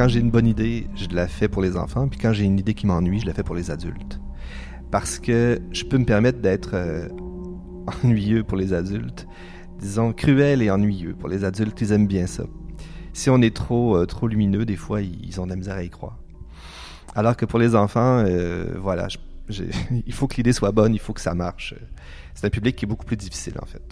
Quand j'ai une bonne idée, je la fais pour les enfants, puis quand j'ai une idée qui m'ennuie, je la fais pour les adultes. Parce que je peux me permettre d'être euh, ennuyeux pour les adultes, disons cruel et ennuyeux pour les adultes, ils aiment bien ça. Si on est trop euh, trop lumineux, des fois ils ont de la misère à y croire. Alors que pour les enfants, euh, voilà, il faut que l'idée soit bonne, il faut que ça marche. C'est un public qui est beaucoup plus difficile en fait.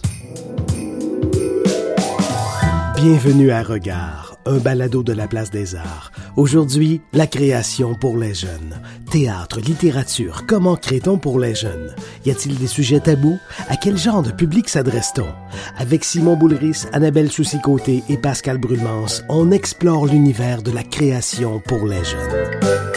Bienvenue à Regard, un balado de la place des arts. Aujourd'hui, la création pour les jeunes. Théâtre, littérature, comment crée-t-on pour les jeunes? Y a-t-il des sujets tabous? À quel genre de public s'adresse-t-on? Avec Simon Boulris, Annabelle Soucy-Côté et Pascal Brulmans, on explore l'univers de la création pour les jeunes.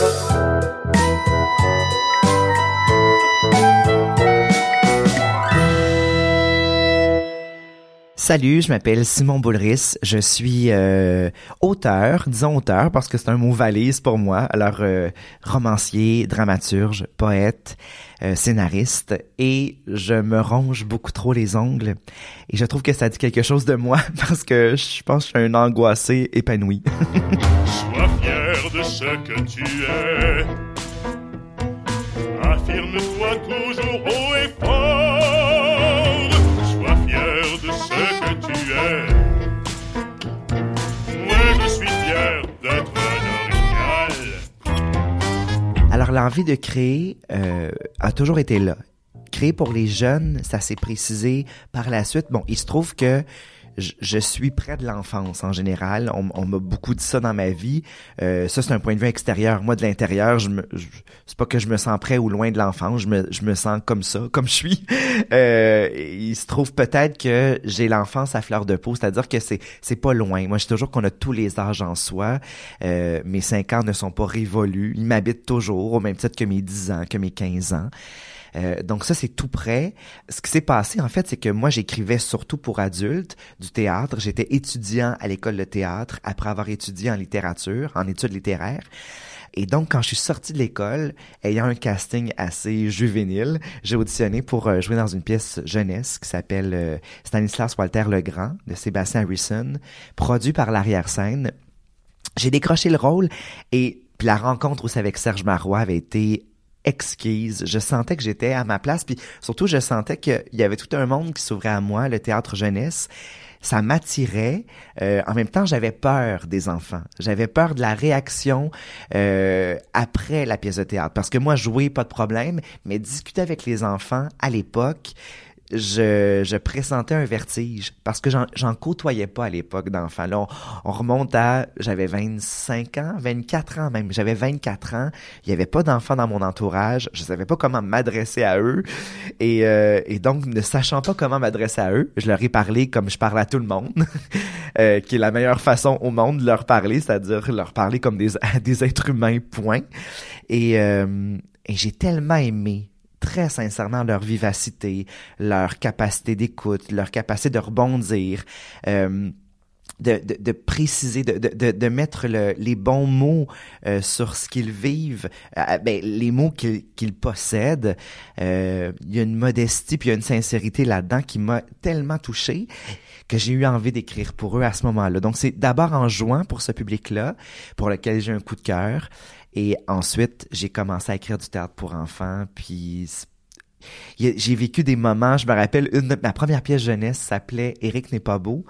Salut, je m'appelle Simon Boulris. Je suis euh, auteur, disons auteur parce que c'est un mot valise pour moi. Alors, euh, romancier, dramaturge, poète, euh, scénariste. Et je me ronge beaucoup trop les ongles. Et je trouve que ça dit quelque chose de moi parce que je pense que je suis un angoissé épanoui. Sois fier de ce que tu es. Affirme-toi l'envie de créer euh, a toujours été là. Créer pour les jeunes, ça s'est précisé par la suite. Bon, il se trouve que je, je suis près de l'enfance en général. On, on m'a beaucoup dit ça dans ma vie. Euh, ça, c'est un point de vue extérieur. Moi, de l'intérieur, je me, je- c'est pas que je me sens près ou loin de l'enfance. Je me, je me sens comme ça, comme je suis. Euh, il se trouve peut-être que j'ai l'enfance à fleur de peau, c'est-à-dire que c'est, c'est pas loin. Moi, je dis toujours qu'on a tous les âges en soi. Euh, mes 5 ans ne sont pas révolus. Ils m'habitent toujours, au même titre que mes 10 ans, que mes 15 ans. Euh, donc ça, c'est tout prêt. Ce qui s'est passé, en fait, c'est que moi, j'écrivais surtout pour adultes du théâtre. J'étais étudiant à l'école de théâtre après avoir étudié en littérature, en études littéraires. Et donc, quand je suis sorti de l'école, ayant un casting assez juvénile, j'ai auditionné pour euh, jouer dans une pièce jeunesse qui s'appelle euh, Stanislas Walter le Grand de Sébastien Harrison, produit par l'arrière-scène. J'ai décroché le rôle et puis la rencontre aussi avec Serge Marois avait été exquise. Je sentais que j'étais à ma place, puis surtout je sentais qu'il y avait tout un monde qui s'ouvrait à moi, le théâtre jeunesse. Ça m'attirait. Euh, en même temps, j'avais peur des enfants. J'avais peur de la réaction euh, après la pièce de théâtre. Parce que moi, jouer, pas de problème, mais discuter avec les enfants à l'époque, je, je pressentais un vertige parce que j'en- côtoyais pas à l'époque d'enfants. Là, on, on remonte à, j'avais 25 ans, 24 ans même. J'avais 24 ans. Il y avait pas d'enfants dans mon entourage. Je savais pas comment m'adresser à eux. Et, euh, et donc, ne sachant pas comment m'adresser à eux, je leur ai parlé comme je parle à tout le monde, euh, qui est la meilleure façon au monde de leur parler, c'est-à-dire leur parler comme des, des êtres humains, point. Et, euh, et j'ai tellement aimé très sincèrement leur vivacité, leur capacité d'écoute, leur capacité de rebondir, euh, de, de, de préciser, de, de, de, mettre le- les bons mots euh, sur ce qu'ils vivent, euh, ben, les mots qu'ils qu'ils possèdent. Euh, Il y a une modestie puis il y a une sincérité là-dedans qui m'a tellement touché que j'ai eu envie d'écrire pour eux à ce moment-là. Donc c'est d'abord en jouant pour ce public-là, pour lequel j'ai un coup de cœur. Et ensuite, j'ai commencé à écrire du théâtre pour enfants, puis j'ai vécu des moments, je me rappelle, une de ma première pièce jeunesse s'appelait Eric n'est pas beau.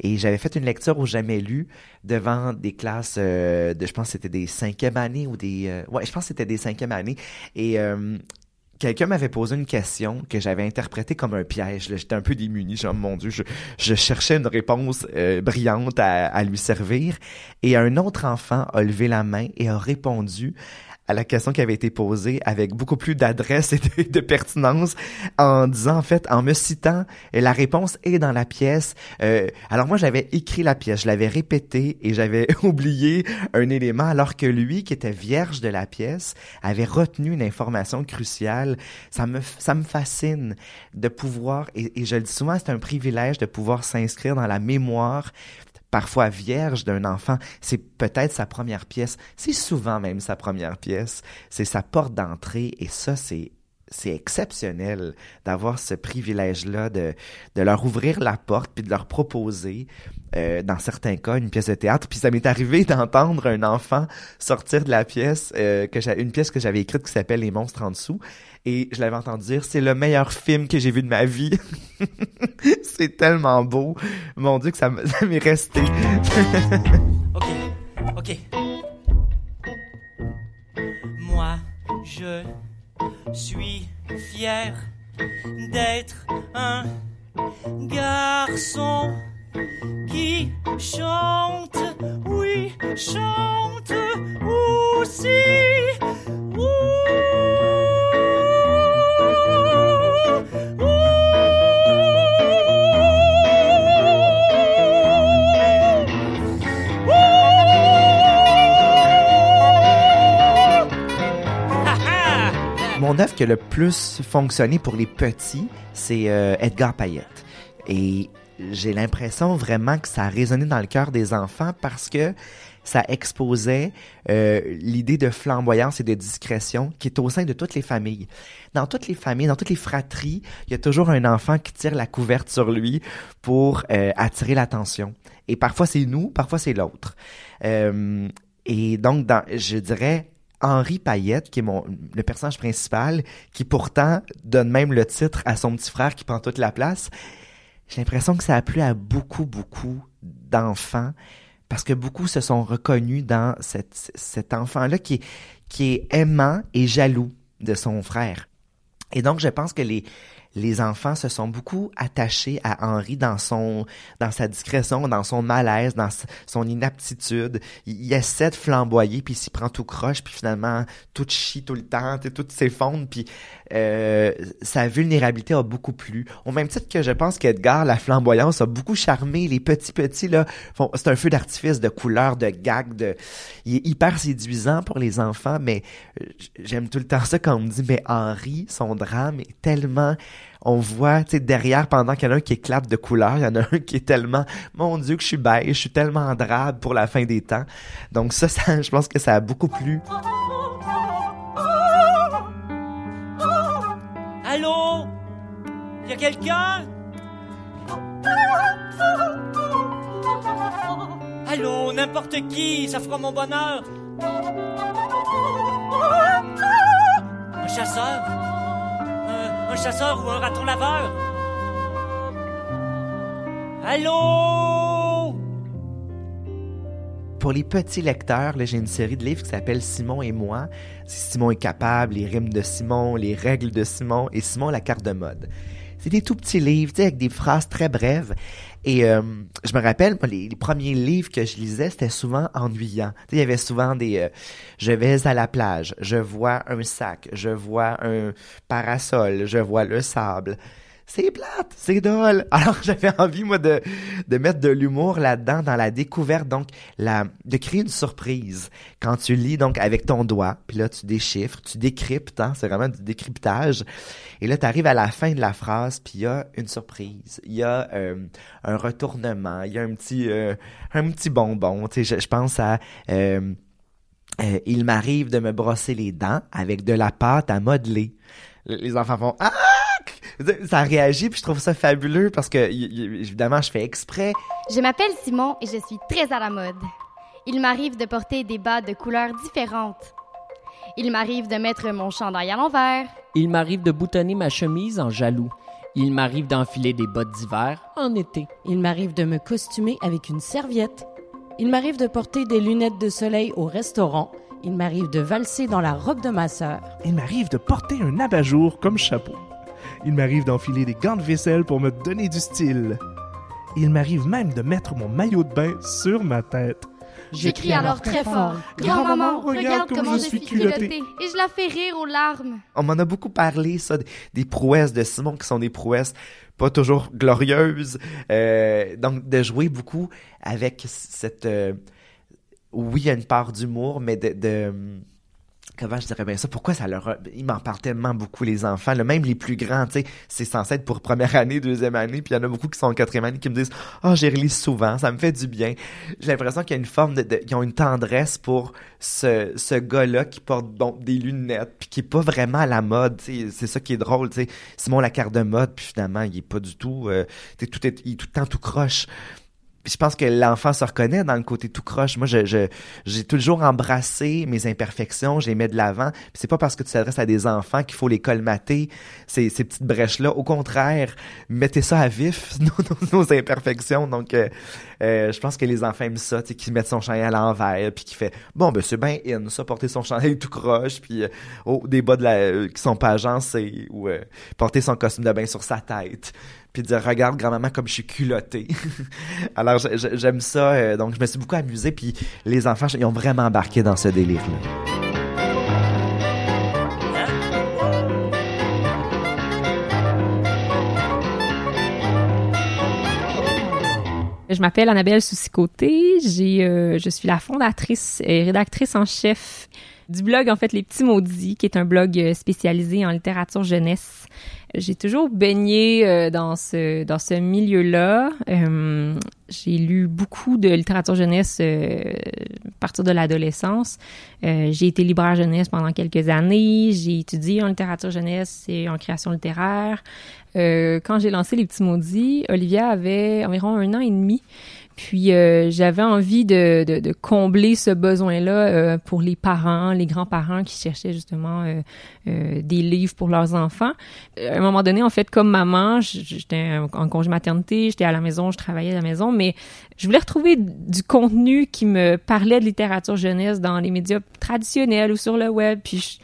Et j'avais fait une lecture au jamais lu devant des classes euh, de, je pense c'était des cinquième années ou des... euh, ouais, je pense c'était des cinquième années. Et euh, quelqu'un m'avait posé une question que j'avais interprétée comme un piège. J'étais un peu démuni. Genre, mon Dieu, je, je cherchais une réponse euh, brillante à, à lui servir. Et un autre enfant a levé la main et a répondu à la question qui avait été posée avec beaucoup plus d'adresse et de, pertinence en disant en fait en me citant la réponse est dans la pièce. Euh, alors moi j'avais écrit la pièce je l'avais répété et j'avais oublié un élément alors que lui qui était vierge de la pièce avait retenu une information cruciale. Ça me ça me fascine de pouvoir et, et je le dis souvent c'est un privilège de pouvoir s'inscrire dans la mémoire parfois vierge d'un enfant, c'est peut-être sa première pièce, c'est souvent même sa première pièce, c'est sa porte d'entrée et ça c'est c'est exceptionnel d'avoir ce privilège-là de, de leur ouvrir la porte puis de leur proposer euh, dans certains cas, une pièce de théâtre. Puis ça m'est arrivé d'entendre un enfant sortir de la pièce, euh, que une pièce que j'avais écrite qui s'appelle Les monstres en dessous. Et je l'avais entendu dire, c'est le meilleur film que j'ai vu de ma vie. c'est tellement beau. Mon Dieu, que ça m'est resté. Ok, ok. Moi, je suis fier d'être un garçon qui chante, oui, chante aussi. Ouh, Mon œuvre qui a le plus fonctionné pour les petits, c'est euh, Edgar Payette. Et j'ai l'impression vraiment que ça a résonné dans le cœur des enfants parce que ça exposait euh, l'idée de flamboyance et de discrétion qui est au sein de toutes les familles. Dans toutes les familles, dans toutes les fratries, il y a toujours un enfant qui tire la couverte sur lui pour euh, attirer l'attention. Et parfois c'est nous, parfois c'est l'autre. Et donc, dans, je dirais, Henri Payette, qui est mon, le personnage principal, qui pourtant donne même le titre à son petit frère qui prend toute la place. J'ai l'impression que ça a plu à beaucoup, beaucoup d'enfants parce que beaucoup se sont reconnus dans cette, cet enfant-là qui qui est aimant et jaloux de son frère. Et donc, je pense que les, les enfants se sont beaucoup attachés à Henri dans son, dans sa discrétion, dans son malaise, dans son inaptitude. Il, essaie de flamboyer, puis s'y prend tout croche, puis finalement, tout chie tout le temps, tout s'effondre, puis euh, sa vulnérabilité a beaucoup plu. Au même titre que je pense qu'Edgar, la flamboyance, a beaucoup charmé les petits petits, là. C'est un feu d'artifice de couleurs, de gags, de... Il est hyper séduisant pour les enfants, mais euh, j'aime tout le temps ça quand on me dit, mais Henri, son drame est tellement on voit, tu sais, derrière, pendant qu'il y en a un qui éclate de couleurs, il y en a un qui est tellement, mon Dieu, que je suis beige, je suis tellement drabe pour la fin des temps. Donc ça, ça je pense que ça a beaucoup plu. Allô? Y a quelqu'un? Allô, n'importe qui, ça fera mon bonheur. Un chasseur? Un, un chasseur ou un raton laveur? Allô? Pour les petits lecteurs, j'ai une série de livres qui s'appelle Simon et moi. Simon est capable, les rimes de Simon, les règles de Simon et Simon la carte de mode. C'est des tout petits livres, avec des phrases très brèves. Et euh, je me rappelle, les, les premiers livres que je lisais, c'était souvent ennuyant. Il y avait souvent des euh, je vais à la plage, je vois un sac, je vois un parasol, je vois le sable. C'est plate, c'est drôle. Alors j'avais envie moi de mettre de l'humour là-dedans dans la découverte donc la de créer une surprise quand tu lis donc avec ton doigt, puis là tu déchiffres, tu décryptes, hein, c'est vraiment du décryptage. Et là tu arrives à la fin de la phrase, puis il y a une surprise, il y a euh, un retournement, il y a un petit euh, un bonbon, tu sais je, pense à euh, il m'arrive de me brosser les dents avec de la pâte à modeler. Les enfants font ah ça réagit puis je trouve ça fabuleux parce que évidemment je fais exprès Je m'appelle Simon et je suis très à la mode. Il m'arrive de porter des bas de couleurs différentes. Il m'arrive de mettre mon chandail à l'envers. Il m'arrive de boutonner ma chemise en jaloux. Il m'arrive d'enfiler des bottes d'hiver en été. Il m'arrive de me costumer avec une serviette. Il m'arrive de porter des lunettes de soleil au restaurant. Il m'arrive de valser dans la robe de ma sœur. Il m'arrive de porter un abat-jour comme chapeau. Il m'arrive d'enfiler des gants de vaisselle pour me donner du style. Il m'arrive même de mettre mon maillot de bain sur ma tête. Je crie alors très fort. Grand-maman, regarde comment je suis culottée. Et je la fais rire aux larmes. on m'en a beaucoup parlé ça des, des prouesses de Simon qui sont des prouesses pas toujours glorieuses euh, donc de jouer beaucoup avec cette euh, oui il y a une part d'humour mais de, de comment je dirais bien ça pourquoi ça leur a- ils m'en parlent tellement beaucoup les enfants là, même les plus grands tu sais c'est censé être pour première année deuxième année puis il y en a beaucoup qui sont en quatrième année qui me disent oh j'ai relis souvent ça me fait du bien j'ai l'impression qu'il y a une forme de, de- qu'ils ont une tendresse pour ce, ce gars-là qui porte donc des lunettes puis qui est pas vraiment à la mode tu sais c'est ça qui est drôle tu sais. Simon la carte de mode puis finalement il est pas du tout euh, tout est, il est tout le temps tout croche Puis je pense que l'enfant se reconnaît dans le côté tout croche. Moi, je, j'ai toujours embrassé mes imperfections, je les mets de l'avant. Puis c'est pas parce que tu t'adresses à des enfants qu'il faut les colmater, ces, ces petites brèches-là. Au contraire, mettez ça à vif, nos, nos- nos imperfections. Donc, euh, euh, je pense que les enfants aiment ça, tu sais, qui mettent son chandail à l'envers, puis qui fait, bon, ben c'est bien in, ça, porter son chandail tout croche, puis euh, oh, des bas de la, euh, qui sont pas agencés, ou euh, porter son costume de bain sur sa tête puis dire regarde grand-maman comme je suis culotté. Alors j'aime ça, euh, donc je me suis beaucoup amusé, puis les enfants ils ont vraiment embarqué dans ce délire-là. Je m'appelle Annabelle Soucy-Côté. J'ai, euh, je suis la fondatrice et rédactrice en chef du blog, en fait, Les Petits Maudits, qui est un blog euh, spécialisé en littérature jeunesse. J'ai toujours baigné euh, dans ce, dans ce milieu-là. Euh, j'ai lu beaucoup de littérature jeunesse euh, à partir de l'adolescence. J'ai été libraire jeunesse pendant quelques années. J'ai étudié en littérature jeunesse et en création littéraire. Quand j'ai lancé Les Petits Maudits, Olivia avait environ un an et demi. Puis euh, j'avais envie de, combler ce besoin-là euh, pour les parents, les grands-parents qui cherchaient justement euh, des livres pour leurs enfants. À un moment donné, en fait, comme maman, j'étais en congé maternité, j'étais à la maison, je travaillais à la maison, mais je voulais retrouver du contenu qui me parlait de littérature jeunesse dans les médias traditionnels ou sur le web. Puis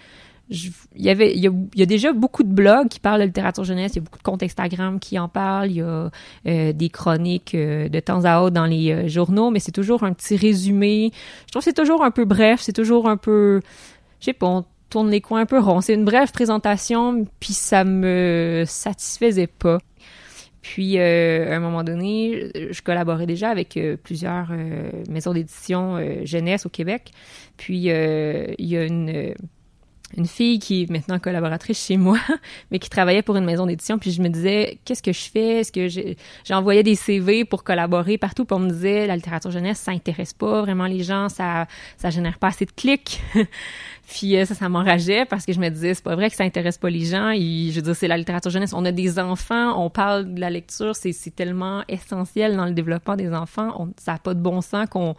il y avait il y, a, déjà beaucoup de blogs qui parlent de littérature jeunesse, il y a beaucoup de comptes Instagram qui en parlent, il y a euh, des chroniques euh, de temps à autre dans les euh, journaux, mais c'est toujours un petit résumé. Je trouve que c'est toujours un peu bref, c'est toujours un peu je sais pas, on tourne les coins un peu ronds. C'est une brève présentation, puis ça me satisfaisait pas. Puis, à un moment donné, je collaborais déjà avec plusieurs maisons d'édition jeunesse au Québec. Puis, il y a une, une fille qui est maintenant collaboratrice chez moi, mais qui travaillait pour une maison d'édition. Puis, je me disais, qu'est-ce que je fais? Est-ce que j'envoyais des CV pour collaborer partout? Puis, on me disait, la littérature jeunesse, ça intéresse pas vraiment les gens, ça, ça génère pas assez de clics. Puis ça, ça m'enrageait parce que je me disais, c'est pas vrai que ça intéresse pas les gens. Je veux dire, c'est la littérature jeunesse. On a des enfants, on parle de la lecture, c'est tellement essentiel dans le développement des enfants. On, ça a pas de bon sens qu'on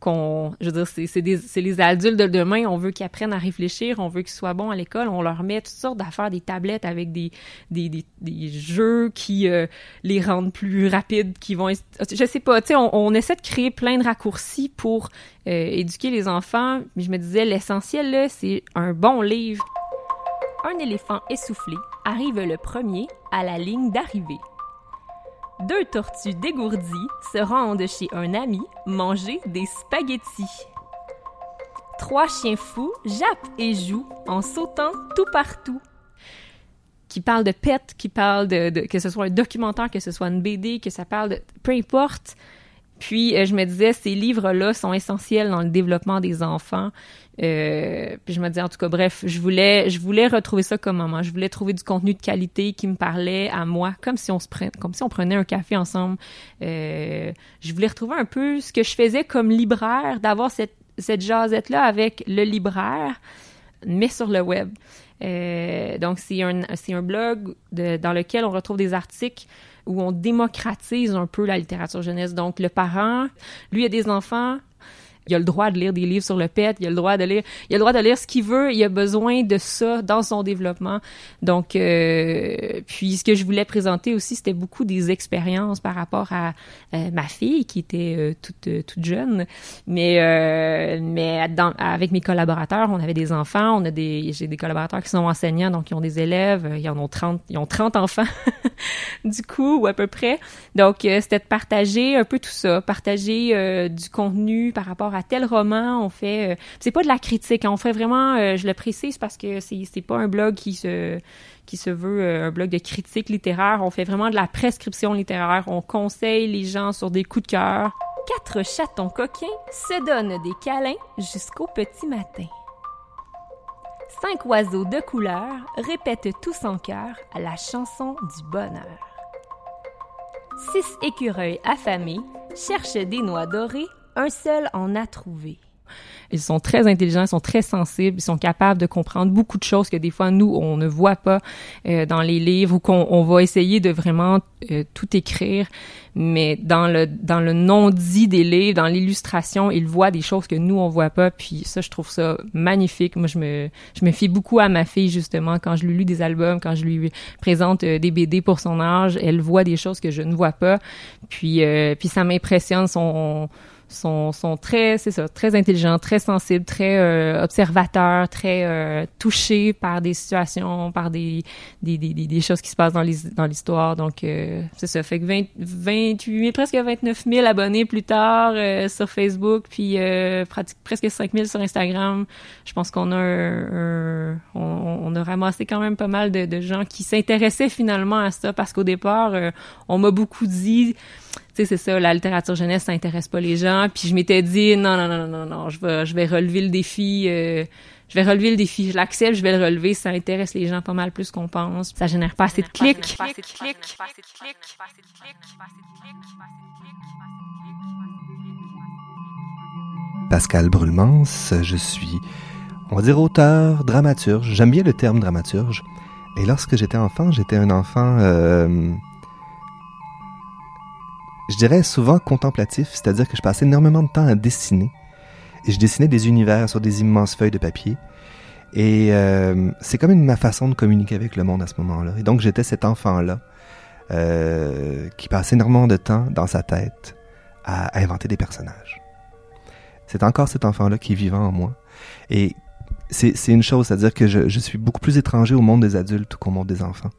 qu'on je veux dire c'est les adultes de demain on veut qu'ils apprennent à réfléchir on veut qu'ils soient bons à l'école on leur met toutes sortes d'affaires des tablettes avec des des, des, des jeux qui euh, les rendent plus rapides qui vont je sais pas tu sais on, on essaie de créer plein de raccourcis pour euh, éduquer les enfants mais je me disais l'essentiel là c'est un bon livre un éléphant essoufflé arrive le premier à la ligne d'arrivée deux tortues dégourdies se rendent chez un ami manger des spaghettis. Trois chiens fous jappent et jouent en sautant tout partout. Qui parle de pets, qui parle de, que ce soit un documentaire, que ce soit une BD, que ça parle de peu importe. Puis euh, je me disais ces livres-là sont essentiels dans le développement des enfants. Euh, puis je me disais en tout cas bref, je voulais je voulais retrouver ça comme maman. Je voulais trouver du contenu de qualité qui me parlait à moi, comme si on se prenait comme si on prenait un café ensemble. Euh, je voulais retrouver un peu ce que je faisais comme libraire, d'avoir cette cette jasette là avec le libraire, mais sur le web. Euh, donc c'est un c'est un blog de- dans lequel on retrouve des articles où on démocratise un peu la littérature jeunesse. Donc le parent, lui a des enfants, il a le droit de lire des livres sur le pet, il a le droit de lire, il a le droit de lire ce qu'il veut, il a besoin de ça dans son développement. Donc, euh, puis ce que je voulais présenter aussi, c'était beaucoup des expériences par rapport à euh, ma fille qui était euh, toute euh, toute jeune, mais mais avec mes collaborateurs, on avait des enfants, on a des j'ai des collaborateurs qui sont enseignants, donc ils ont des élèves, ils en ont 30, ils ont 30 enfants du coup ou à peu près. Donc c'était de partager un peu tout ça, partager du contenu par rapport à tel roman. On fait, euh, c'est pas de la critique, hein, on fait vraiment, euh, je le précise parce que c'est c'est pas un blog qui se qui se veut euh, un blog de critique littéraire. On fait vraiment de la prescription littéraire. On conseille les gens sur des coups de cœur. Quatre chatons coquins se donnent des câlins jusqu'au petit matin. Cinq oiseaux de couleur répètent tous en chœur la chanson du bonheur. Six écureuils affamés cherchent des noix dorées, un seul en a trouvé. Ils sont très intelligents, ils sont très sensibles, ils sont capables de comprendre beaucoup de choses que des fois nous on ne voit pas euh, dans les livres ou qu'on on va essayer de vraiment euh, tout écrire, mais dans le dans le non dit des livres, dans l'illustration, ils voient des choses que nous on voit pas. Puis ça, je trouve ça magnifique. Moi, je me je me fie beaucoup à ma fille justement quand je lui lis des albums, quand je lui présente euh, des BD pour son âge, elle voit des choses que je ne vois pas. Puis puis ça m'impressionne son sont, sont très, c'est ça, très intelligents, très sensibles, très euh, observateurs, très euh, touchés par des situations, par des, des, des, des choses qui se passent dans l'histoire. Donc, euh, c'est ça. Fait que 20, 28 presque 29 000 abonnés plus tard euh, sur Facebook, puis euh, presque 5 000 sur Instagram. Je pense qu'on a un, un- on, on a ramassé quand même pas mal de, de gens qui s'intéressaient finalement à ça parce qu'au départ, euh, on m'a beaucoup dit sais, c'est ça, la littérature jeunesse, ça intéresse pas les gens. Puis je m'étais dit, non, non, non, non, non, je vais, je vais relever le défi. euh, je vais relever le défi. Je l'accepte, je vais le relever. Ça intéresse les gens pas mal plus qu'on pense. Ça génère pas assez de clics. Pascal Brulmans, je suis, on va dire, auteur, dramaturge. J'aime bien le terme dramaturge. Et lorsque j'étais enfant, j'étais un enfant, euh, je dirais souvent contemplatif, c'est-à-dire que je passais énormément de temps à dessiner. Et je dessinais des univers sur des immenses feuilles de papier. Et euh, c'est comme une, ma façon de communiquer avec le monde à ce moment-là. Et donc j'étais cet enfant-là euh, qui passait énormément de temps dans sa tête à, inventer des personnages. C'est encore cet enfant-là qui est vivant en moi. Et c'est c'est une chose, c'est-à-dire que je, je suis beaucoup plus étranger au monde des adultes qu'au monde des enfants.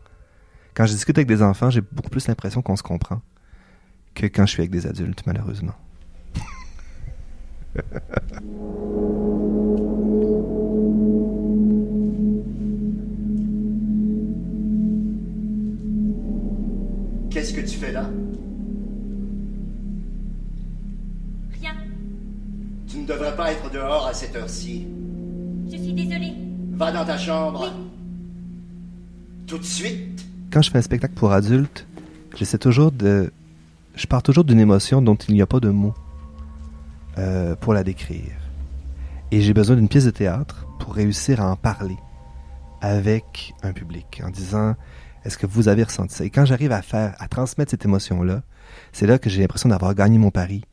Quand je discute avec des enfants, j'ai beaucoup plus l'impression qu'on se comprend que quand je suis avec des adultes, malheureusement. Qu'est-ce que tu fais là? Rien. Tu ne devrais pas être dehors à cette heure-ci. Je suis désolée. Va dans ta chambre. Tout de suite. Quand je fais un spectacle pour adultes, j'essaie toujours de... Je pars toujours d'une émotion dont il n'y a pas de mots euh, pour la décrire. Et j'ai besoin d'une pièce de théâtre pour réussir à en parler avec un public en disant est-ce que vous avez ressenti ça? Et quand j'arrive à faire, à transmettre cette émotion-là, c'est là que j'ai l'impression d'avoir gagné mon pari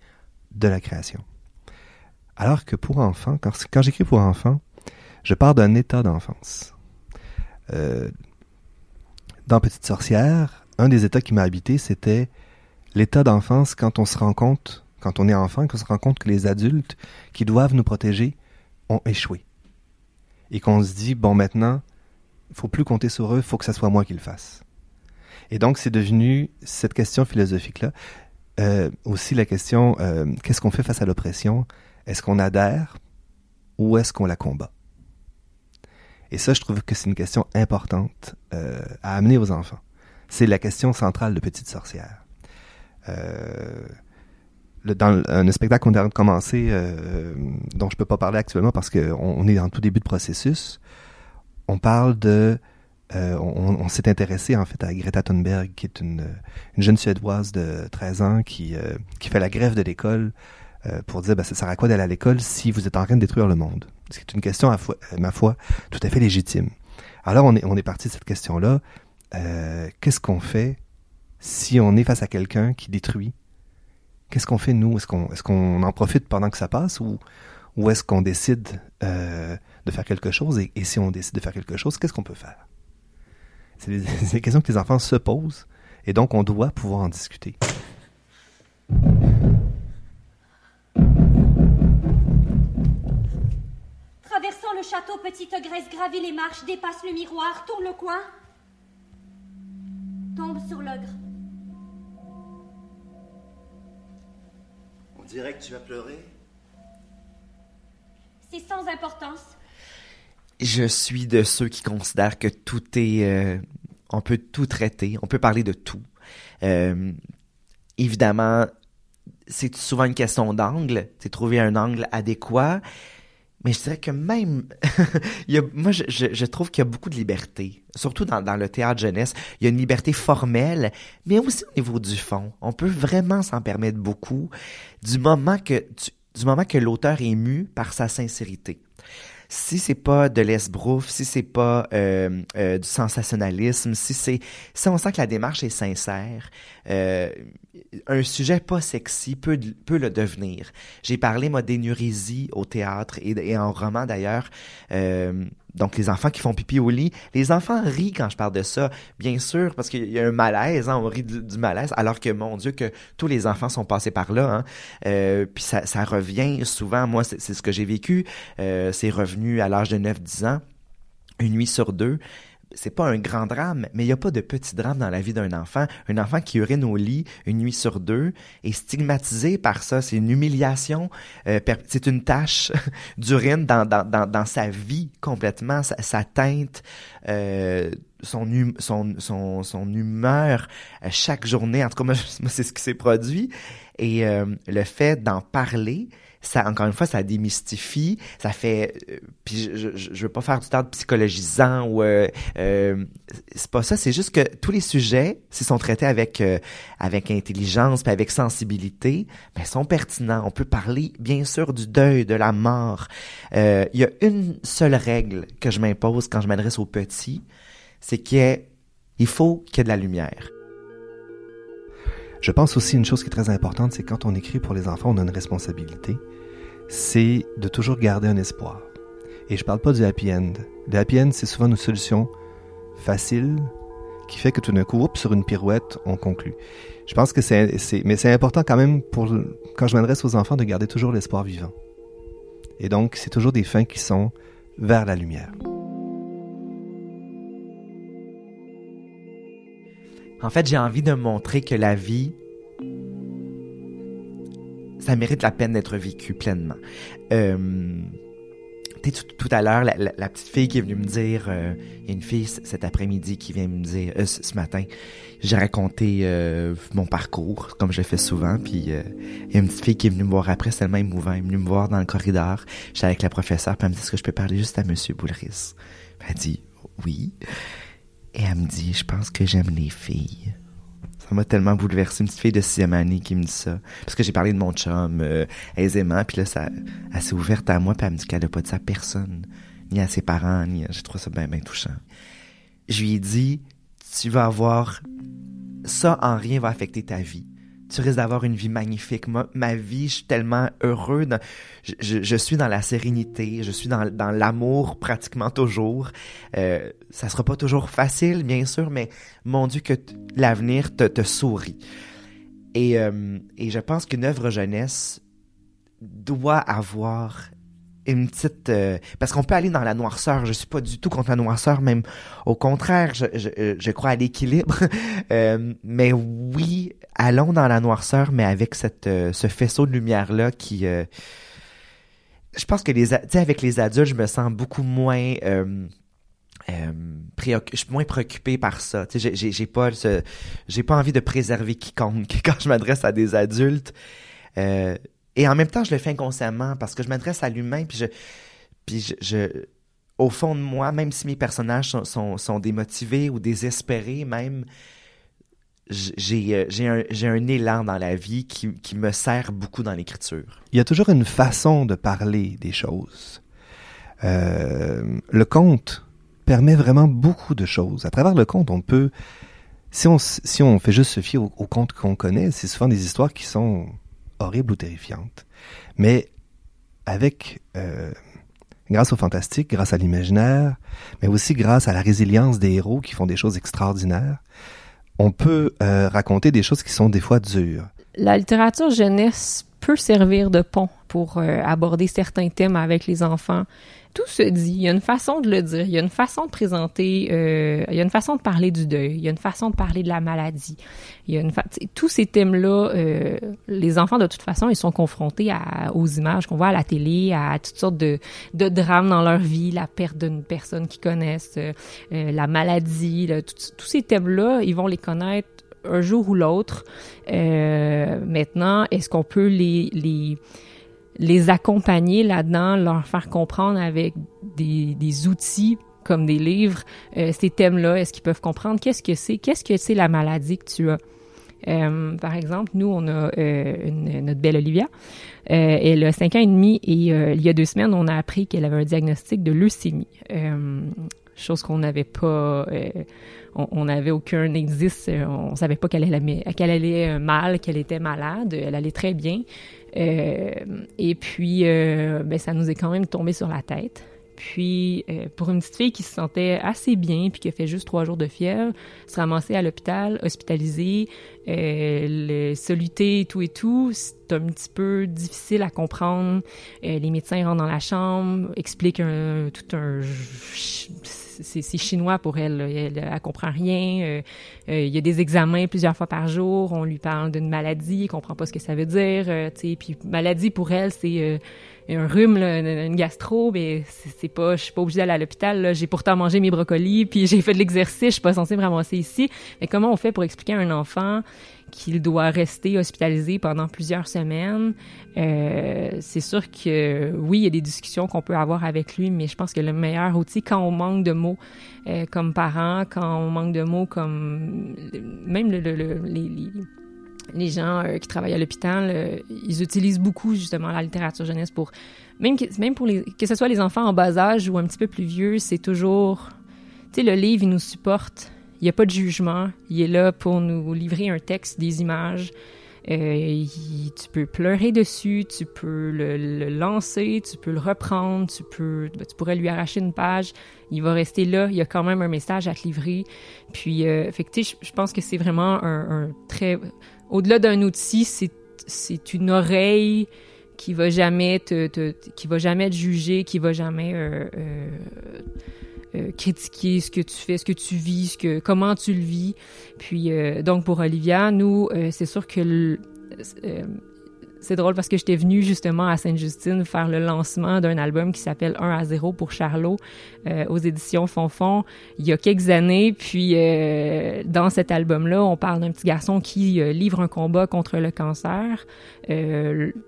de la création. Alors que pour enfants, quand, j'écris pour enfants, je pars d'un état d'enfance. Euh, dans Petite Sorcière, un des états qui m'a habité, c'était l'état d'enfance quand on se rend compte, quand on est enfant, qu'on se rend compte que les adultes qui doivent nous protéger ont échoué. Et qu'on se dit, bon, maintenant, faut plus compter sur eux, faut que ça soit moi qui le fasse. Et donc, c'est devenu cette question philosophique-là. Euh, aussi la question, euh, qu'est-ce qu'on fait face à l'oppression? Est-ce qu'on adhère ou est-ce qu'on la combat? Et ça, je trouve que c'est une question importante euh, à amener aux enfants. C'est la question centrale de Petite Sorcière. Euh, dans un spectacle qu'on a commencé, euh, dont je peux pas parler actuellement parce qu'on on est en tout début de processus, on parle de... euh, on s'est intéressé en fait à Greta Thunberg, qui est une, une jeune Suédoise de 13 ans qui, euh, qui fait la grève de l'école euh, pour dire ben, ça sert à quoi d'aller à l'école si vous êtes en train de détruire le monde? C'est une question, à, ma foi, tout à fait légitime. Alors on est, on est parti de cette question-là. Euh, Qu'est-ce qu'on fait si on est face à quelqu'un qui détruit Qu'est-ce qu'on fait nous? Est-ce qu'on est qu'on en profite pendant que ça passe ou, ou est-ce qu'on décide euh, de faire quelque chose? Et, si on décide de faire quelque chose, qu'est-ce qu'on peut faire? C'est des, des questions que les enfants se posent et donc on doit pouvoir en discuter. Traversant le château, petite graisse gravit les marches, dépasse le miroir, tourne le coin. Tombe sur l'ogre. Dirait que tu as pleuré? C'est sans importance. Je suis de ceux qui considèrent que tout est... euh, on peut tout traiter, on peut parler de tout. Euh, évidemment, c'est souvent une question d'angle, c'est trouver un angle adéquat. Mais je dirais que même, moi, je, trouve qu'il y a beaucoup de liberté, surtout dans, le théâtre jeunesse. Il y a une liberté formelle, mais aussi au niveau du fond. On peut vraiment s'en permettre beaucoup du moment que du moment que l'auteur est mu par sa sincérité. Si c'est pas de l'esbrouf, si c'est pas euh, euh, du sensationnalisme, si c'est si on sent que la démarche est sincère, euh, un sujet pas sexy peut peut le devenir. J'ai parlé moi d'énurésie au théâtre et, et en roman d'ailleurs. Donc les enfants qui font pipi au lit, les enfants rient quand je parle de ça, bien sûr, parce qu'il y a un malaise, hein, on rit du, malaise, alors que mon Dieu que tous les enfants sont passés par là, hein, euh, puis ça, ça, revient souvent, moi c'est ce que j'ai vécu, euh, c'est revenu à l'âge de 9-10 ans, une nuit sur deux, c'est pas un grand drame, mais il n'y a pas de petit drame dans la vie d'un enfant. Un enfant qui urine au lit une nuit sur deux est stigmatisé par ça. C'est une humiliation. Euh, c'est une tâche d'urine dans, dans, dans, dans, sa vie complètement. Ça, ça teinte euh, son, hum, son, son, humeur euh, chaque journée. En tout cas, c'est ce qui s'est produit. Et le fait d'en parler, ça encore une fois ça démystifie ça fait euh, puis je, je, je veux pas faire du temps de psychologisant ou euh, euh, c'est pas ça c'est juste que tous les sujets s'ils sont traités avec euh, avec intelligence puis avec sensibilité ben sont pertinents. On peut parler bien sûr du deuil de la mort. Euh, il y a une seule règle que je m'impose quand je m'adresse aux petits c'est qu'il il faut qu'il y ait de la lumière je pense aussi une chose qui est très importante, c'est quand on écrit pour les enfants, on a une responsabilité, c'est de toujours garder un espoir. Et je parle pas du happy end. Le happy end, c'est souvent une solution facile qui fait que tout d'un coup, oups, sur une pirouette, on conclut. Je pense que c'est, mais c'est important quand même pour, quand je m'adresse aux enfants, de garder toujours l'espoir vivant. Et donc, c'est toujours des fins qui sont vers la lumière. En fait, j'ai envie de montrer que la vie, ça mérite la peine d'être vécu pleinement. Euh, tout, à l'heure, la, petite fille qui est venue me dire, euh, il y a une fille cet après-midi qui vient me dire, euh, ce matin, j'ai raconté mon parcours, comme je le fais souvent, puis il y a une petite fille qui est venue me voir après, c'est tellement émouvant, elle est venue me voir dans le corridor, j'étais avec la professeure, puis elle me dit, est-ce que je peux parler juste à Monsieur Boulris? Elle dit, oui. Et elle me dit, je pense que j'aime les filles. Ça m'a tellement bouleversé, une petite fille de sixième année qui me dit ça. Parce que j'ai parlé de mon chum euh, aisément, puis là, elle s'est ouverte à moi, puis elle me dit qu'elle n'a pas dit ça à personne, ni à ses parents, ni... J'ai trouvé ça bien, bien touchant. Je lui ai dit, tu vas avoir... Ça, en rien, va affecter ta vie tu risques d'avoir une vie magnifique. Ma vie, je suis tellement heureux. Je, suis dans la sérénité, je suis dans, dans l'amour pratiquement toujours. Euh, ça sera pas toujours facile, bien sûr, mais mon Dieu que l'avenir te, te sourit. Et, euh, et je pense qu'une œuvre jeunesse doit avoir une petite euh, parce qu'on peut aller dans la noirceur je suis pas du tout contre la noirceur même au contraire je, je, je crois à l'équilibre euh, mais oui allons dans la noirceur mais avec cette euh, ce faisceau de lumière là qui euh, je pense que les avec les adultes je me sens beaucoup moins euh, je suis moins préoccupé par ça. Tu sais, j'ai pas j'ai pas envie de préserver quiconque quand je m'adresse à des adultes. Euh, et en même temps, je le fais inconsciemment parce que je m'adresse à l'humain, puis puis je, au fond de moi, même si mes personnages sont, sont, démotivés ou désespérés, même, j'ai j'ai un, un élan dans la vie qui, qui me sert beaucoup dans l'écriture. Il y a toujours une façon de parler des choses. Euh, le conte permet vraiment beaucoup de choses. À travers le conte, on peut, si on, si on fait juste se fier aux, aux contes qu'on connaît, c'est souvent des histoires qui sont horribles ou terrifiantes. Mais avec, euh, grâce au fantastique, grâce à l'imaginaire, mais aussi grâce à la résilience des héros qui font des choses extraordinaires, on peut euh, raconter des choses qui sont des fois dures. La littérature jeunesse peut servir de pont pour euh, aborder certains thèmes avec les enfants. Tout se dit, il y a une façon de le dire, il y a une façon de présenter, euh, il y a une façon de parler du deuil, il y a une façon de parler de la maladie. Il y a une tous ces thèmes-là, euh, les enfants de toute façon, ils sont confrontés aux images qu'on voit à la télé, à toutes sortes de, drames dans leur vie, la perte d'une personne qu'ils connaissent, la maladie, tous ces thèmes-là, ils vont les connaître un jour ou l'autre. Euh, maintenant, est-ce qu'on peut les, les, les accompagner là-dedans, leur faire comprendre avec des, des outils comme des livres, euh, ces thèmes-là, est-ce qu'ils peuvent comprendre qu'est-ce que c'est, qu'est-ce que c'est la maladie que tu as? Euh, par exemple, nous, on a notre belle Olivia. Elle a 5 ans et demi et il y a deux semaines, on a appris qu'elle avait un diagnostic de leucémie. Chose qu'on n'avait pas... euh, on n'avait aucun indice. euh, On savait pas qu'elle allait, allait euh, mal, qu'elle était malade. Elle allait très bien. Et puis, ben, ça nous est quand même tombé sur la tête. Puis, euh, pour une petite fille qui se sentait assez bien, puis qui a fait juste trois jours de fièvre, se ramasser à l'hôpital, hospitalisée, euh, le soluté et tout et tout, c'est un petit peu difficile à comprendre. Euh, les médecins rentrent dans la chambre, expliquent un, tout un... C'est chinois pour elle, là. elle, elle comprend rien. Euh, il y a des examens plusieurs fois par jour. On lui parle d'une maladie, elle comprend pas ce que ça veut dire. Puis maladie pour elle, c'est un rhume, une, gastro, mais c'est pas, je suis pas obligée d'aller à l'hôpital. J'ai pourtant mangé mes brocolis, puis j'ai fait de l'exercice. Je suis pas censée me ramasser ici. Mais comment on fait pour expliquer à un enfant qu'il doit rester hospitalisé pendant plusieurs semaines? Euh, C'est sûr que oui, il y a des discussions qu'on peut avoir avec lui, mais je pense que le meilleur outil quand on manque de mots euh, comme parents, quand on manque de mots comme même le, le- le- les, les les gens euh, qui travaillent à l'hôpital, euh, ils utilisent beaucoup justement la littérature jeunesse pour même même pour les que ce soit les enfants en bas âge ou un petit peu plus vieux, c'est toujours tu sais le livre il nous supporte, il y a pas de jugement, il est là pour nous livrer un texte, des images. Euh, tu peux pleurer dessus, tu peux le, lancer, tu peux le reprendre, tu peux, ben, tu pourrais lui arracher une page. Il va rester là. Il y a quand même un message à te livrer. Puis, euh, fait je- pense que c'est vraiment un très, au-delà d'un outil, c'est une oreille qui va jamais te, qui va jamais te juger, qui va jamais euh, euh, euh, critiquer ce que tu fais, ce que tu vis, ce que comment tu le vis. Puis donc pour Olivia, nous c'est sûr que c'est drôle parce que j'étais venue justement à Sainte-Justine faire le lancement d'un album qui s'appelle 1 à 0 pour Charlot euh, aux éditions Fonfon il y a quelques années. Puis euh, dans cet album-là, on parle d'un petit garçon qui euh, livre un combat contre le cancer.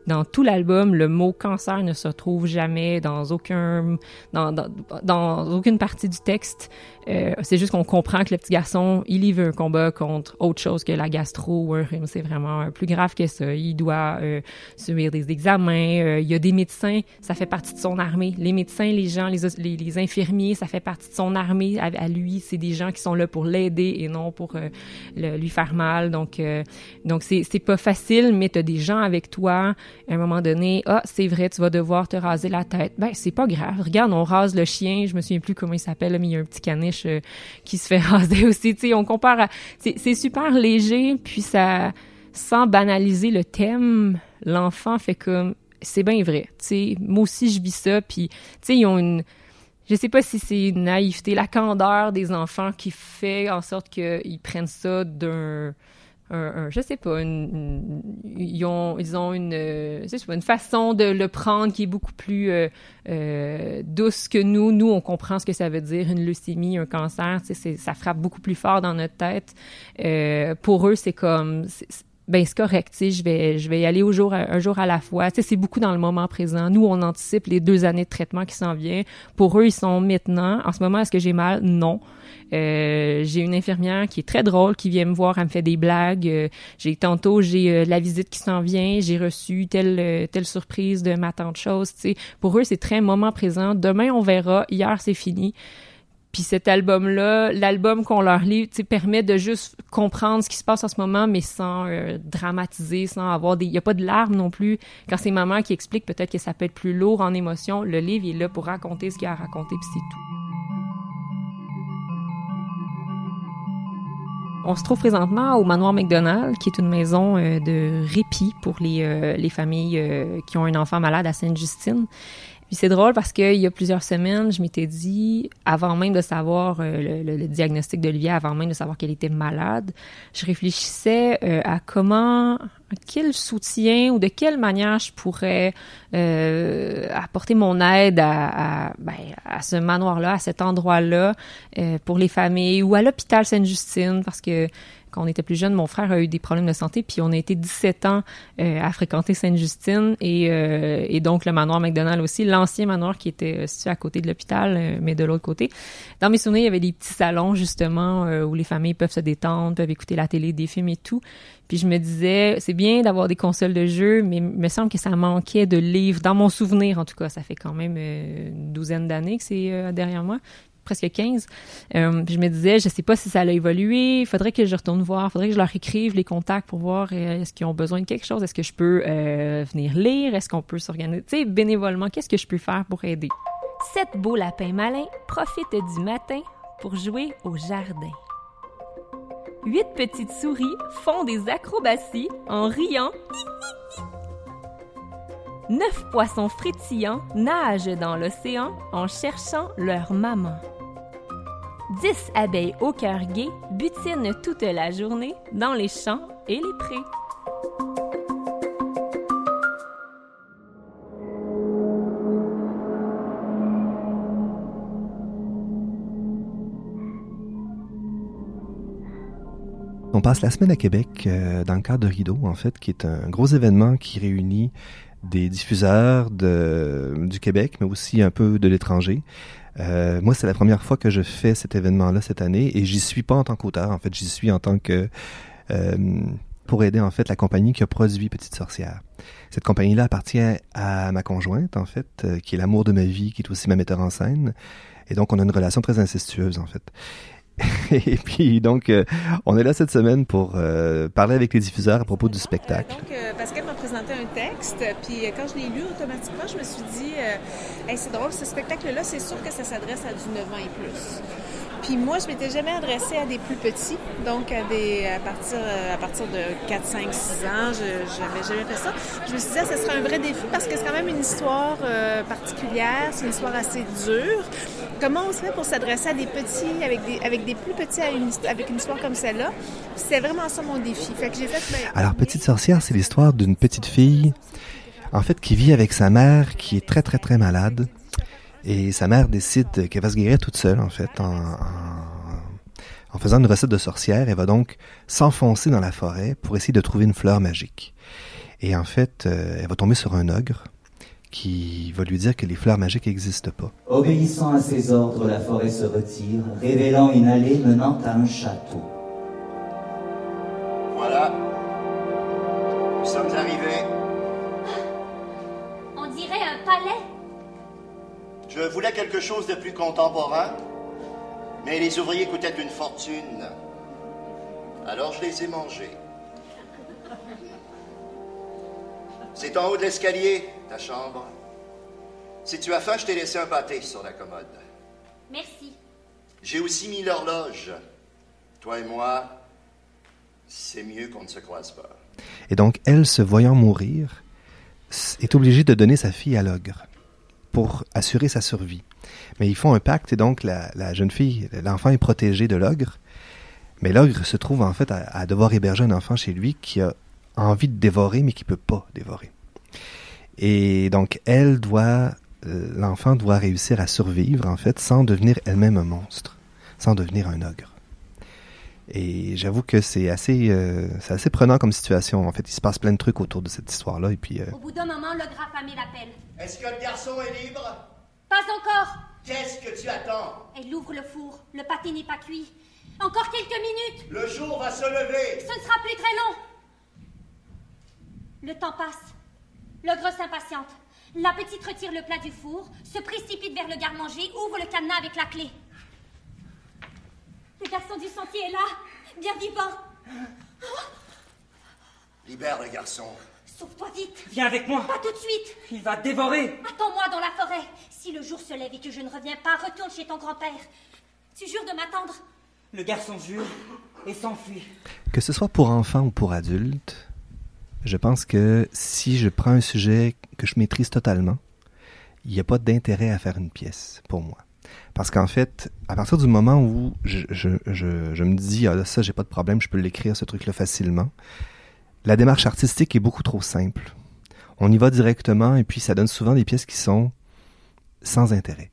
Dans tout l'album, le mot cancer ne se trouve jamais dans aucun dans, dans, dans aucune partie du texte. C'est juste qu'on comprend que le petit garçon, il livre un combat contre autre chose que la gastro ou un rhume. C'est vraiment plus grave que ça. Il doit subir des examens. Euh, il y a des médecins, ça fait partie de son armée. Les médecins, les gens, les, les, les infirmiers, ça fait partie de son armée. À, lui, c'est des gens qui sont là pour l'aider et non pour euh, lui faire mal. Donc, euh, donc c'est pas facile, mais t'as des gens avec toi. À un moment donné, ah, c'est vrai, tu vas devoir te raser la tête. Ben, c'est pas grave. Regarde, on rase le chien. Je me souviens plus comment il s'appelle, mais il y a un petit caniche qui se fait raser aussi. Tu on compare à... C'est super léger, puis ça... Sans banaliser le thème, l'enfant fait comme... C'est bien vrai. Tu sais, moi aussi, je vis ça, puis... Tu sais, ils ont une... Je sais pas si c'est une naïveté, la candeur des enfants qui fait en sorte qu'ils prennent ça d'un un, un- je sais pas, ils ont, ils ont une, je sais pas, une façon de le prendre qui est beaucoup plus euh, euh, douce que nous. Nous, on comprend ce que ça veut dire, une leucémie, un cancer, ça frappe beaucoup plus fort dans notre tête. Euh, pour eux, c'est comme, ben c'est correct, je vais, je vais y aller au jour, un jour à la fois. Tu sais, c'est beaucoup dans le moment présent. Nous, on anticipe les deux années de traitement qui s'en viennent. Pour eux, ils sont maintenant. En ce moment, est-ce que j'ai mal? Non. Euh, j'ai une infirmière qui est très drôle, qui vient me voir, elle me fait des blagues. Euh, j'ai tantôt j'ai euh, la visite qui s'en vient, j'ai reçu telle telle surprise de ma tante chose. Tu sais, pour eux c'est très moment présent. Demain on verra. Hier c'est fini. Puis cet album-là, l'album qu'on leur lit, permet de juste comprendre ce qui se passe en ce moment, mais sans euh, dramatiser, sans avoir des... Il n'y a pas de larmes non plus. Quand c'est maman qui explique, peut-être que ça peut être plus lourd en émotion. Le livre est là pour raconter ce qu'il y a à raconter, puis c'est tout. On se trouve présentement au manoir McDonald, qui est une maison euh, de répit pour les, euh, les familles euh, qui ont un enfant malade à Sainte-Justine. Puis c'est drôle parce qu'il y a plusieurs semaines, je m'étais dit, avant même de savoir euh, le, le- le diagnostic avant même de savoir qu'elle était malade, je réfléchissais euh, à comment, à quel soutien ou de quelle manière je pourrais euh, apporter mon aide à, ben, à ce manoir-là, à cet endroit-là, pour les familles ou à l'hôpital Sainte-Justine, parce que quand on était plus jeune, mon frère a eu des problèmes de santé, puis on a été 17 ans euh, à fréquenter Sainte-Justine et, euh, et donc le manoir McDonald aussi, l'ancien manoir qui était situé à côté de l'hôpital, euh, mais de l'autre côté. Dans mes souvenirs, il y avait des petits salons justement euh, où les familles peuvent se détendre, peuvent écouter la télé, des films et tout. Puis je me disais, c'est bien d'avoir des consoles de jeux, mais il me semble que ça manquait de livres, dans mon souvenir en tout cas. Ça fait quand même euh, une douzaine d'années que c'est euh, derrière moi presque 15. Euh, je me disais, je sais pas si ça a évolué, il faudrait que je retourne voir, il faudrait que je leur écrive les contacts pour voir euh, est-ce qu'ils ont besoin de quelque chose, est-ce que je peux euh, venir lire, est-ce qu'on peut s'organiser, tu sais, bénévolement, qu'est-ce que je peux faire pour aider? Sept beaux lapins malins profitent du matin pour jouer au jardin. Huit petites souris font des acrobaties en riant. Neuf poissons frétillants nagent dans l'océan en cherchant leur maman. Dix abeilles au cœur gai butinent toute la journée dans les champs et les prés. On passe la semaine à Québec euh, dans le cadre de Rideau, en fait, qui est un gros événement qui réunit des diffuseurs du Québec, mais aussi un peu de l'étranger. Euh, moi, c'est la première fois que je fais cet événement-là cette année et j'y suis pas en tant qu'auteur. En fait, j'y suis en tant que euh, pour aider en fait la compagnie qui a produit Petite Sorcière. Cette compagnie-là appartient à ma conjointe en fait, euh, qui est l'amour de ma vie, qui est aussi ma metteur en scène. Et donc, on a une relation très incestueuse en fait. Et puis donc, on est là cette semaine pour parler avec les diffuseurs à propos du spectacle. Donc, Pascal m'a présenté un texte, puis quand je l'ai lu automatiquement, je me suis dit, C'est drôle, ce spectacle-là, c'est sûr que ça s'adresse à du 9 ans et plus. Puis moi, je m'étais jamais adressée à des plus petits, donc à partir de 4, 5, 6 ans, je n'avais jamais fait ça. Je me suis dit, ah, ce serait un vrai défi parce que c'est quand même une histoire euh, particulière, c'est une histoire assez dure. Comment on se fait pour s'adresser à des petits avec des plus petits avec une histoire comme celle-là? C'est vraiment ça mon défi. Ben, Alors, Petite Sorcière, c'est l'histoire d'une petite fille, en fait, qui vit avec sa mère, qui est très très très malade. Et sa mère décide qu'elle va se guérir toute seule, en fait, en, en, en faisant une recette de sorcière. Elle va donc s'enfoncer dans la forêt pour essayer de trouver une fleur magique. Et en fait, euh, elle va tomber sur un ogre qui va lui dire que les fleurs magiques n'existent pas. Obéissant à ses ordres, la forêt se retire, révélant une allée menant à un château. Voilà. Nous sommes arrivés. Palais. Je voulais quelque chose de plus contemporain, mais les ouvriers coûtaient une fortune. Alors je les ai mangés. C'est en haut de l'escalier, ta chambre. Si tu as faim, je t'ai laissé un pâté sur la commode. Merci. J'ai aussi mis l'horloge. Toi et moi, c'est mieux qu'on ne se croise pas. Et donc, elle, se voyant mourir, est obligée de donner sa fille à l'ogre pour assurer sa survie. Mais ils font un pacte et donc la, la jeune fille, l'enfant est protégé de l'ogre. Mais l'ogre se trouve en fait à, à devoir héberger un enfant chez lui qui a envie de dévorer mais qui peut pas dévorer. Et donc elle doit, euh, l'enfant doit réussir à survivre en fait sans devenir elle-même un monstre, sans devenir un ogre. Et j'avoue que c'est assez, euh, c'est assez prenant comme situation. En fait, il se passe plein de trucs autour de cette histoire-là. Et puis, euh, Au bout d'un moment, le gras affamé l'appelle. Est-ce que le garçon est libre? Pas encore. Qu'est-ce que tu attends? Elle ouvre le four. Le pâté n'est pas cuit. Encore quelques minutes. Le jour va se lever. Ce ne sera plus très long. Le temps passe. L'ogre s'impatiente. La petite retire le plat du four, se précipite vers le garde-manger, ouvre le cadenas avec la clé. Le garçon du sentier est là, bien vivant. Libère le garçon. Sauve-toi vite. Viens avec moi. Pas tout de suite. Il va te dévorer. Attends-moi dans la forêt. Si le jour se lève et que je ne reviens pas, retourne chez ton grand-père. Tu jures de m'attendre Le garçon jure et s'enfuit. que ce soit pour enfants ou pour adultes, je pense que si je prends un sujet que je maîtrise totalement, il n'y a pas d'intérêt à faire une pièce pour moi. Parce qu'en fait, à partir du moment où je, me dis, ah là, ça, j'ai pas de problème, je peux l'écrire, ce truc-là, facilement, la démarche artistique est beaucoup trop simple. On y va directement et puis ça donne souvent des pièces qui sont sans intérêt.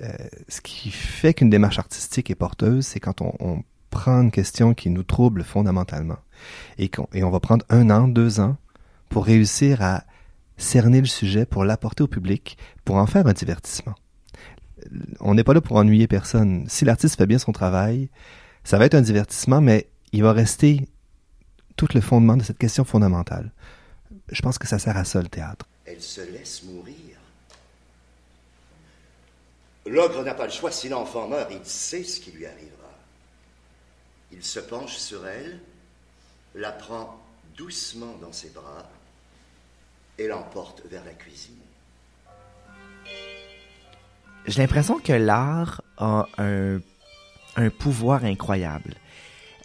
Euh, ce qui fait qu'une démarche artistique est porteuse, c'est quand on, on prend une question qui nous trouble fondamentalement et, qu'on- et on va prendre un an, deux ans pour réussir à cerner le sujet, pour l'apporter au public, pour en faire un divertissement. On n'est pas là pour ennuyer personne. Si l'artiste fait bien son travail, ça va être un divertissement, mais il va rester tout le fondement de cette question fondamentale. Je pense que ça sert à ça le théâtre. Elle se laisse mourir. L'ogre n'a pas le choix si l'enfant meurt, il sait ce qui lui arrivera. Il se penche sur elle, la prend doucement dans ses bras et l'emporte vers la cuisine. J'ai l'impression que l'art a un, un pouvoir incroyable.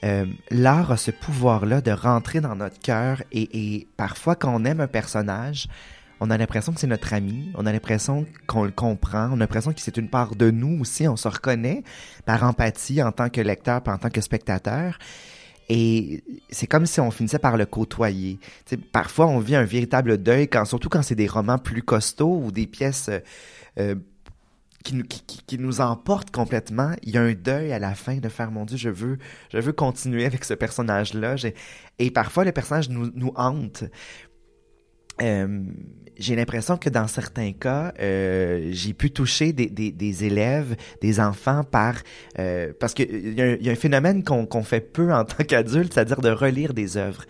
Euh, l'art a ce pouvoir-là de rentrer dans notre cœur et, et parfois quand on aime un personnage, on a l'impression que c'est notre ami, on a l'impression qu'on le comprend, on a l'impression que c'est une part de nous aussi, on se reconnaît par empathie en tant que lecteur, en tant que spectateur. Et c'est comme si on finissait par le côtoyer. Tu sais, parfois, on vit un véritable deuil, quand, surtout quand c'est des romans plus costauds ou des pièces euh, euh, qui, nous- qui, qui- nous emportent complètement. Il y a un deuil à la fin de faire, mon Dieu, je veux, je veux continuer avec ce personnage-là. Et parfois, le personnage nous, nous hante. Euh, j'ai l'impression que dans certains cas, euh, j'ai pu toucher des, des, des élèves, des enfants par euh, parce que il y, a un- il y a un phénomène qu'on qu'on fait peu en tant qu'adulte, c'est-à-dire de relire des œuvres.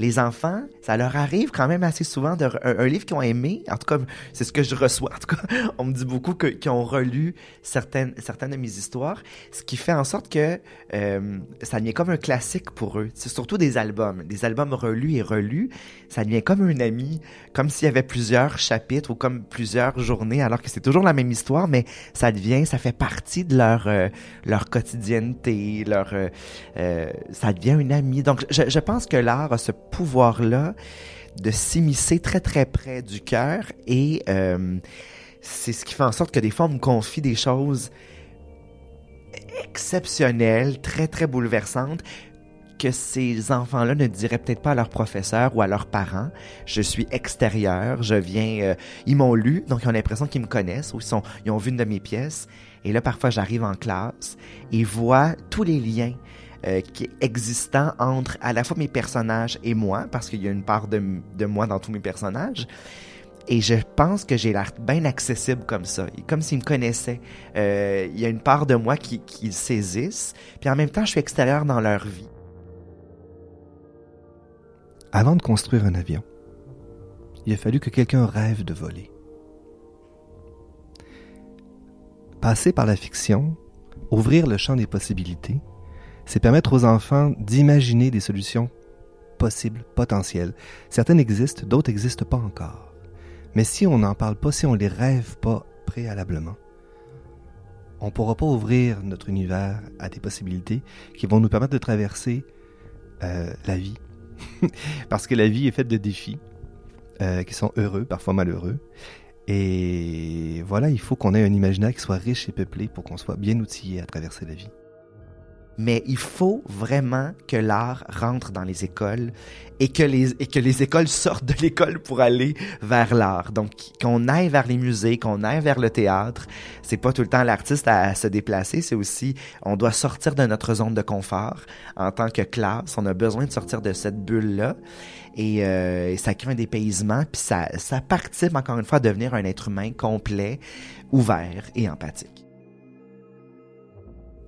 Les enfants, ça leur arrive quand même assez souvent de un, un livre qu'ils ont aimé. En tout cas, c'est ce que je reçois. En tout cas, on me dit beaucoup qu'ils ont relu certaines certaines de mes histoires, ce qui fait en sorte que euh, ça devient comme un classique pour eux. C'est surtout des albums, des albums relus et relus. Ça devient comme un ami, comme s'il y avait plusieurs chapitres ou comme plusieurs journées, alors que c'est toujours la même histoire, mais ça devient, ça fait partie de leur euh, leur quotidienneté, leur euh, ça devient une amie. Donc, je, je pense que l'art a ce pouvoir-là de s'immiscer très très près du cœur et euh, c'est ce qui fait en sorte que des fois on me confie des choses exceptionnelles, très très bouleversantes que ces enfants-là ne diraient peut-être pas à leurs professeurs ou à leurs parents. Je suis extérieur, je viens... euh, ils m'ont lu, donc ils ont l'impression qu'ils me connaissent ou ils, sont, ils ont vu une de mes pièces. Et là, parfois, j'arrive en classe et vois tous les liens euh, qui existants entre à la fois mes personnages et moi, parce qu'il y a une part de, de moi dans tous mes personnages. Et je pense que j'ai l'air bien accessible comme ça, comme s'ils me connaissaient. Euh, Il y a une part de moi qui, qui saisissent, puis en même temps, je suis extérieur dans leur vie. Avant de construire un avion, il a fallu que quelqu'un rêve de voler. Passer par la fiction, ouvrir le champ des possibilités, c'est permettre aux enfants d'imaginer des solutions possibles, potentielles. Certaines existent, d'autres n'existent pas encore. Mais si on n'en parle pas, si on les rêve pas préalablement, on ne pourra pas ouvrir notre univers à des possibilités qui vont nous permettre de traverser euh, la vie. Parce que la vie est faite de défis euh, qui sont heureux, parfois malheureux. Et voilà, il faut qu'on ait un imaginaire qui soit riche et peuplé pour qu'on soit bien outillé à traverser la vie. Mais il faut vraiment que l'art rentre dans les écoles et que les, et que les écoles sortent de l'école pour aller vers l'art. Donc, qu'on aille vers les musées, qu'on aille vers le théâtre. C'est pas tout le temps l'artiste à, se déplacer, c'est aussi, on doit sortir de notre zone de confort. En tant que classe, on a besoin de sortir de cette bulle-là. Et, euh, et ça crée un dépaysement, puis ça, ça participe encore une fois à devenir un être humain complet, ouvert et empathique.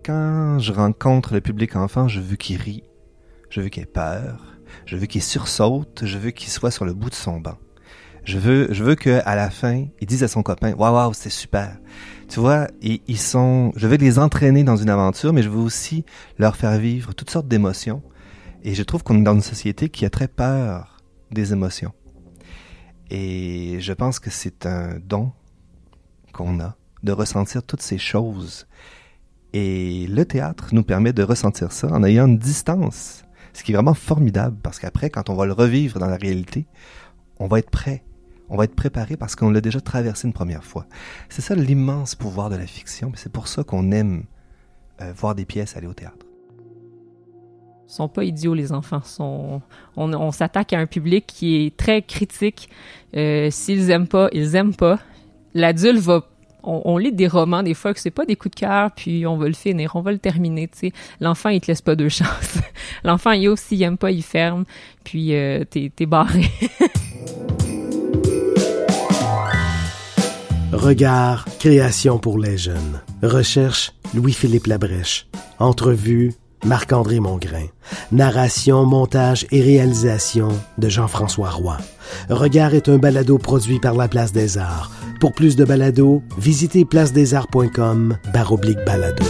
Quand je rencontre le public enfant, je veux qu'il rit, je veux qu'il ait peur, je veux qu'il sursaute, je veux qu'il soit sur le bout de son banc. Je veux, je veux que à la fin, il dise à son copain, waouh, waouh, c'était super. Tu vois, ils, ils sont, je veux les entraîner dans une aventure, mais je veux aussi leur faire vivre toutes sortes d'émotions. Et je trouve qu'on est dans une société qui a très peur des émotions. Et je pense que c'est un don qu'on a de ressentir toutes ces choses. Et le théâtre nous permet de ressentir ça en ayant une distance, ce qui est vraiment formidable parce qu'après, quand on va le revivre dans la réalité, on va être prêt, on va être préparé parce qu'on l'a déjà traversé une première fois. C'est ça l'immense pouvoir de la fiction, c'est pour ça qu'on aime euh, voir des pièces aller au théâtre. Ils sont pas idiots, les enfants. On s'attaque à un public qui est très critique. Euh, S'ils aiment pas, ils aiment pas. L'adulte va on, lit des romans des fois que c'est pas des coups de cœur, puis on va le finir, on va le terminer. Tu l'enfant il te laisse pas deux chances. l'enfant il ouvre s'il aime pas, il ferme, puis euh, t'es t'es barré. Regard, création pour les jeunes. Recherche, Louis-Philippe Labrèche. Entrevue, Marc-André Mongrain. Narration, montage et réalisation de Jean-François Roy. Regard est un balado produit par la Place des Arts. Pour plus de balados, visitez placedesarts.com baroblique balado.